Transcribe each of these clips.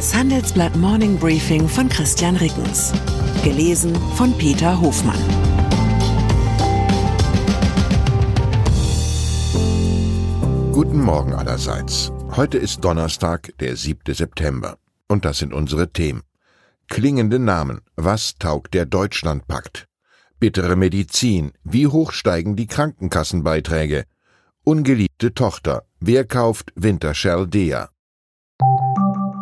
Das Handelsblatt Morning Briefing von Christian Rickens. Gelesen von Peter Hofmann. Guten Morgen allerseits. Heute ist Donnerstag, der 7. September. Und das sind unsere Themen. Klingende Namen. Was taugt der Deutschlandpakt? Bittere Medizin. Wie hoch steigen die Krankenkassenbeiträge? Ungeliebte Tochter. Wer kauft Wintershell Dea?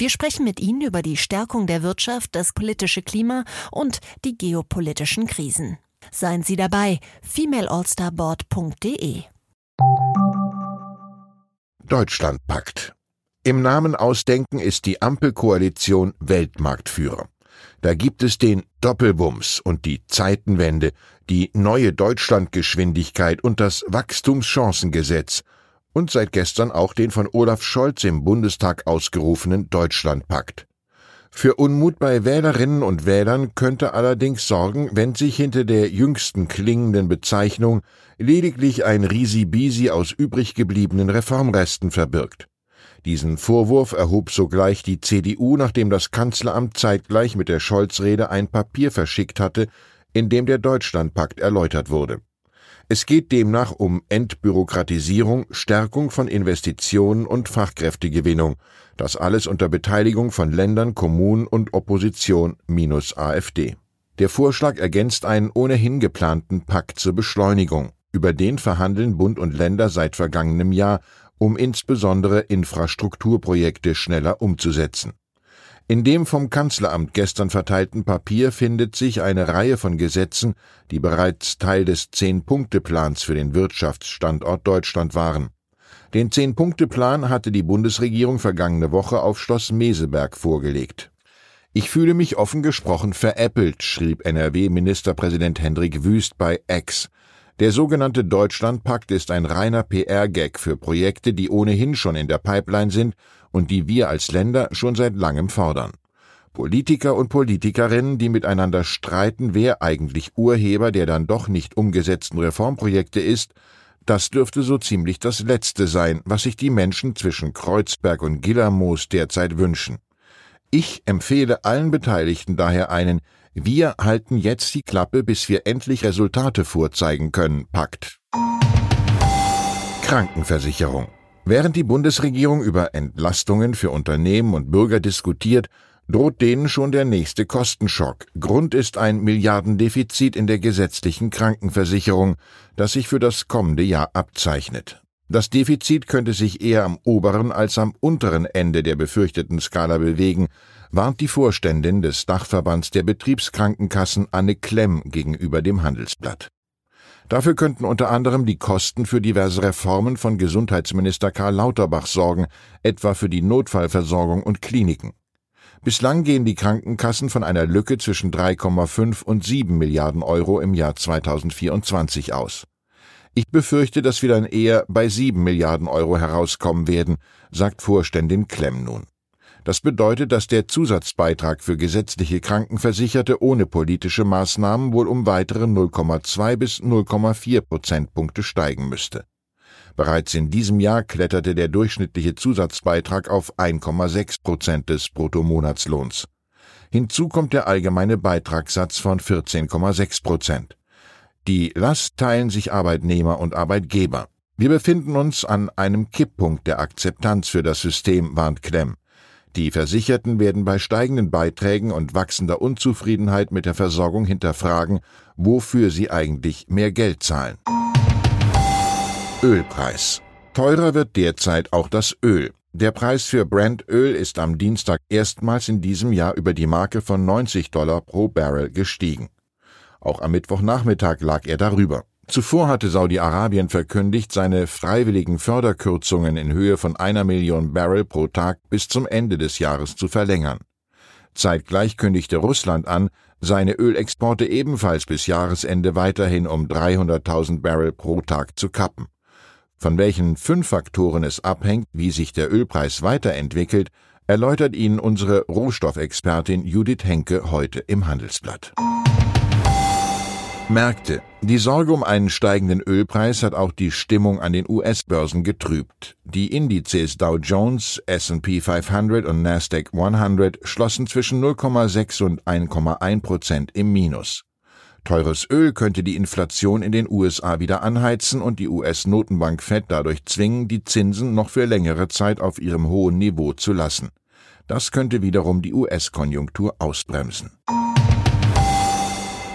Wir sprechen mit Ihnen über die Stärkung der Wirtschaft, das politische Klima und die geopolitischen Krisen. Seien Sie dabei, femaleallstarboard.de. Deutschlandpakt. Im Namen ausdenken ist die Ampelkoalition Weltmarktführer. Da gibt es den Doppelbums und die Zeitenwende, die neue Deutschlandgeschwindigkeit und das Wachstumschancengesetz und seit gestern auch den von Olaf Scholz im Bundestag ausgerufenen Deutschlandpakt. Für Unmut bei Wählerinnen und Wählern könnte allerdings sorgen, wenn sich hinter der jüngsten klingenden Bezeichnung lediglich ein Risibisi aus übrig gebliebenen Reformresten verbirgt. Diesen Vorwurf erhob sogleich die CDU, nachdem das Kanzleramt zeitgleich mit der Scholz-Rede ein Papier verschickt hatte, in dem der Deutschlandpakt erläutert wurde. Es geht demnach um Entbürokratisierung, Stärkung von Investitionen und Fachkräftegewinnung, das alles unter Beteiligung von Ländern, Kommunen und Opposition minus AfD. Der Vorschlag ergänzt einen ohnehin geplanten Pakt zur Beschleunigung. Über den verhandeln Bund und Länder seit vergangenem Jahr um insbesondere Infrastrukturprojekte schneller umzusetzen. In dem vom Kanzleramt gestern verteilten Papier findet sich eine Reihe von Gesetzen, die bereits Teil des Zehn-Punkte-Plans für den Wirtschaftsstandort Deutschland waren. Den Zehn-Punkte-Plan hatte die Bundesregierung vergangene Woche auf Schloss Meseberg vorgelegt. Ich fühle mich offen gesprochen veräppelt, schrieb NRW-Ministerpräsident Hendrik Wüst bei X. Der sogenannte Deutschlandpakt ist ein reiner PR-Gag für Projekte, die ohnehin schon in der Pipeline sind und die wir als Länder schon seit langem fordern. Politiker und Politikerinnen, die miteinander streiten, wer eigentlich Urheber der dann doch nicht umgesetzten Reformprojekte ist, das dürfte so ziemlich das Letzte sein, was sich die Menschen zwischen Kreuzberg und Gillermoos derzeit wünschen. Ich empfehle allen Beteiligten daher einen wir halten jetzt die Klappe, bis wir endlich Resultate vorzeigen können, Pakt. Krankenversicherung. Während die Bundesregierung über Entlastungen für Unternehmen und Bürger diskutiert, droht denen schon der nächste Kostenschock. Grund ist ein Milliardendefizit in der gesetzlichen Krankenversicherung, das sich für das kommende Jahr abzeichnet. Das Defizit könnte sich eher am oberen als am unteren Ende der befürchteten Skala bewegen, warnt die Vorständin des Dachverbands der Betriebskrankenkassen Anne Klemm gegenüber dem Handelsblatt. Dafür könnten unter anderem die Kosten für diverse Reformen von Gesundheitsminister Karl Lauterbach sorgen, etwa für die Notfallversorgung und Kliniken. Bislang gehen die Krankenkassen von einer Lücke zwischen 3,5 und 7 Milliarden Euro im Jahr 2024 aus. Ich befürchte, dass wir dann eher bei 7 Milliarden Euro herauskommen werden, sagt Vorständin Klemm nun. Das bedeutet, dass der Zusatzbeitrag für gesetzliche Krankenversicherte ohne politische Maßnahmen wohl um weitere 0,2 bis 0,4 Prozentpunkte steigen müsste. Bereits in diesem Jahr kletterte der durchschnittliche Zusatzbeitrag auf 1,6 Prozent des Bruttomonatslohns. Hinzu kommt der allgemeine Beitragssatz von 14,6 Prozent. Die Last teilen sich Arbeitnehmer und Arbeitgeber. Wir befinden uns an einem Kipppunkt der Akzeptanz für das System, warnt Klemm. Die Versicherten werden bei steigenden Beiträgen und wachsender Unzufriedenheit mit der Versorgung hinterfragen, wofür sie eigentlich mehr Geld zahlen. Ölpreis. Teurer wird derzeit auch das Öl. Der Preis für Brandöl ist am Dienstag erstmals in diesem Jahr über die Marke von 90 Dollar pro Barrel gestiegen. Auch am Mittwochnachmittag lag er darüber. Zuvor hatte Saudi-Arabien verkündigt, seine freiwilligen Förderkürzungen in Höhe von einer Million Barrel pro Tag bis zum Ende des Jahres zu verlängern. Zeitgleich kündigte Russland an, seine Ölexporte ebenfalls bis Jahresende weiterhin um 300.000 Barrel pro Tag zu kappen. Von welchen fünf Faktoren es abhängt, wie sich der Ölpreis weiterentwickelt, erläutert Ihnen unsere Rohstoffexpertin Judith Henke heute im Handelsblatt. Märkte. Die Sorge um einen steigenden Ölpreis hat auch die Stimmung an den US-Börsen getrübt. Die Indizes Dow Jones, S&P 500 und Nasdaq 100 schlossen zwischen 0,6 und 1,1 Prozent im Minus. Teures Öl könnte die Inflation in den USA wieder anheizen und die US-Notenbank Fed dadurch zwingen, die Zinsen noch für längere Zeit auf ihrem hohen Niveau zu lassen. Das könnte wiederum die US-Konjunktur ausbremsen.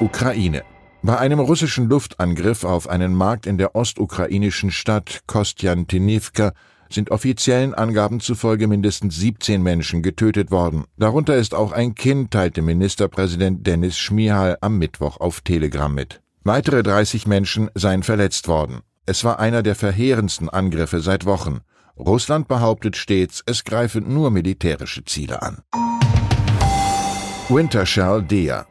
Ukraine bei einem russischen Luftangriff auf einen Markt in der ostukrainischen Stadt Kostjantinivka sind offiziellen Angaben zufolge mindestens 17 Menschen getötet worden. Darunter ist auch ein Kind, teilte Ministerpräsident Dennis Schmihal am Mittwoch auf Telegram mit. Weitere 30 Menschen seien verletzt worden. Es war einer der verheerendsten Angriffe seit Wochen. Russland behauptet stets, es greife nur militärische Ziele an. Wintershall Dea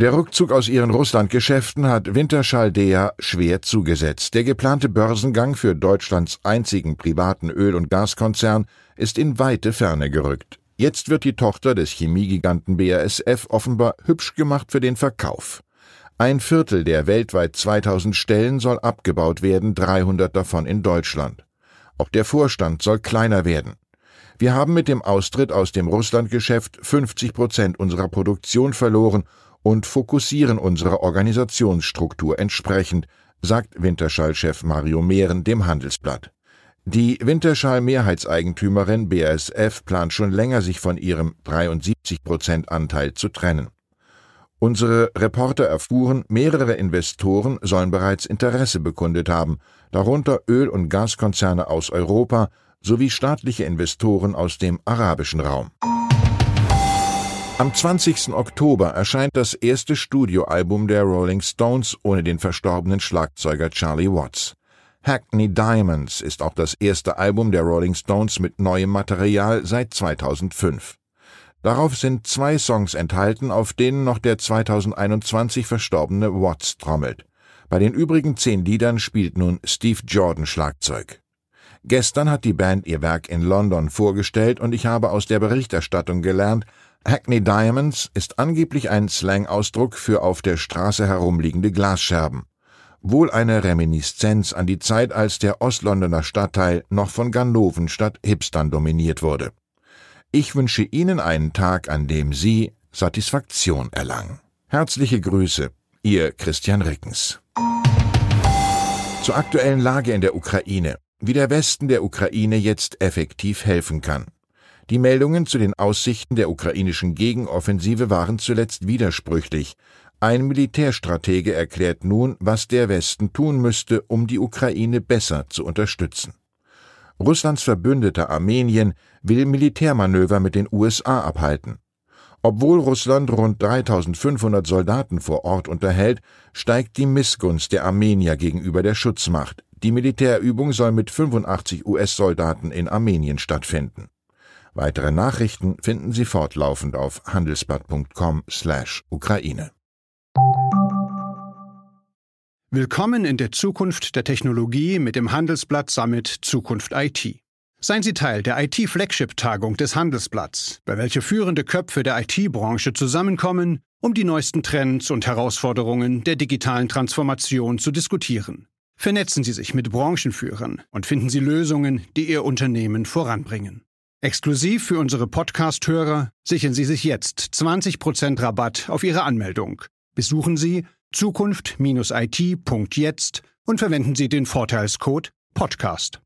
der Rückzug aus ihren Russlandgeschäften hat Winterschall-Dea schwer zugesetzt. Der geplante Börsengang für Deutschlands einzigen privaten Öl- und Gaskonzern ist in weite Ferne gerückt. Jetzt wird die Tochter des Chemiegiganten BASF offenbar hübsch gemacht für den Verkauf. Ein Viertel der weltweit 2000 Stellen soll abgebaut werden, 300 davon in Deutschland. Auch der Vorstand soll kleiner werden. Wir haben mit dem Austritt aus dem Russlandgeschäft 50 Prozent unserer Produktion verloren und fokussieren unsere Organisationsstruktur entsprechend, sagt Winterschall-Chef Mario Mehren dem Handelsblatt. Die Winterschall-Mehrheitseigentümerin BASF plant schon länger, sich von ihrem 73-Prozent-Anteil zu trennen. Unsere Reporter erfuhren, mehrere Investoren sollen bereits Interesse bekundet haben, darunter Öl- und Gaskonzerne aus Europa sowie staatliche Investoren aus dem arabischen Raum. Am 20. Oktober erscheint das erste Studioalbum der Rolling Stones ohne den verstorbenen Schlagzeuger Charlie Watts. Hackney Diamonds ist auch das erste Album der Rolling Stones mit neuem Material seit 2005. Darauf sind zwei Songs enthalten, auf denen noch der 2021 verstorbene Watts trommelt. Bei den übrigen zehn Liedern spielt nun Steve Jordan Schlagzeug. Gestern hat die Band ihr Werk in London vorgestellt und ich habe aus der Berichterstattung gelernt, Hackney Diamonds ist angeblich ein Slang-Ausdruck für auf der Straße herumliegende Glasscherben. Wohl eine Reminiszenz an die Zeit, als der Ostlondoner Stadtteil noch von Ganoven statt Hipstern dominiert wurde. Ich wünsche Ihnen einen Tag, an dem Sie Satisfaktion erlangen. Herzliche Grüße, Ihr Christian Rickens. Zur aktuellen Lage in der Ukraine, wie der Westen der Ukraine jetzt effektiv helfen kann. Die Meldungen zu den Aussichten der ukrainischen Gegenoffensive waren zuletzt widersprüchlich. Ein Militärstratege erklärt nun, was der Westen tun müsste, um die Ukraine besser zu unterstützen. Russlands Verbündeter Armenien will Militärmanöver mit den USA abhalten. Obwohl Russland rund 3500 Soldaten vor Ort unterhält, steigt die Missgunst der Armenier gegenüber der Schutzmacht. Die Militärübung soll mit 85 US-Soldaten in Armenien stattfinden. Weitere Nachrichten finden Sie fortlaufend auf handelsblatt.com/Ukraine. Willkommen in der Zukunft der Technologie mit dem Handelsblatt Summit Zukunft IT. Seien Sie Teil der IT-Flagship-Tagung des Handelsblatts, bei welcher führende Köpfe der IT-Branche zusammenkommen, um die neuesten Trends und Herausforderungen der digitalen Transformation zu diskutieren. Vernetzen Sie sich mit Branchenführern und finden Sie Lösungen, die Ihr Unternehmen voranbringen. Exklusiv für unsere Podcast-Hörer sichern Sie sich jetzt 20% Rabatt auf Ihre Anmeldung. Besuchen Sie zukunft-it.jetzt und verwenden Sie den Vorteilscode Podcast.